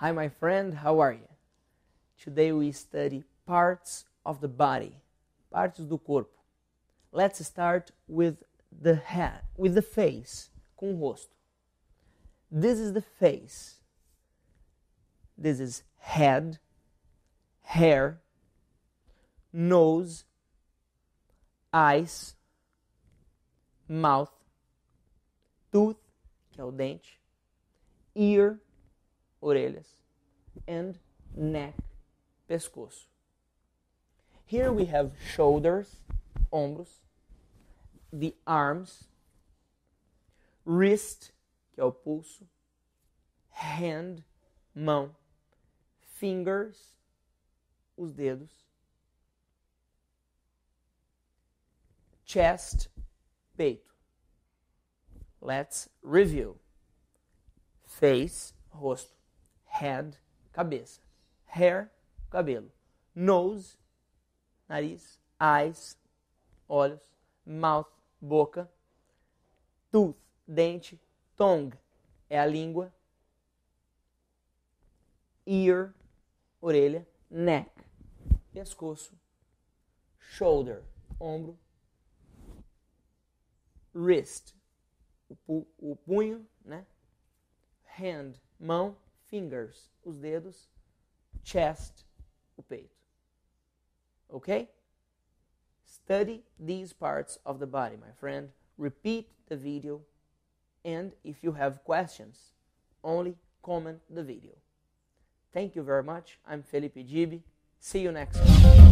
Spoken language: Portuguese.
Hi, my friend, how are you? Today we study parts of the body, partes do corpo. Let's start with the head, with the face, com o rosto. This is the face. This is head, hair, nose, eyes, mouth, tooth, que é o dente, ear, orelhas, and neck, pescoço. Here we have shoulders, ombros, the arms, wrist, que é o pulso, hand, mão, fingers, os dedos, chest, peito. Let's review. Face, rosto. Head, cabeça. Hair, cabelo. Nose, nariz. Eyes, olhos. Mouth, boca. Tooth, dente. Tongue, é a língua. Ear, orelha. Neck, pescoço. Shoulder, ombro. Wrist, o, pu o punho, né? Hand, mão. Fingers, os dedos. Chest, o peito. Ok? Study these parts of the body, my friend. Repeat the video. And if you have questions, only comment the video. Thank you very much. I'm Felipe Gibi. See you next time.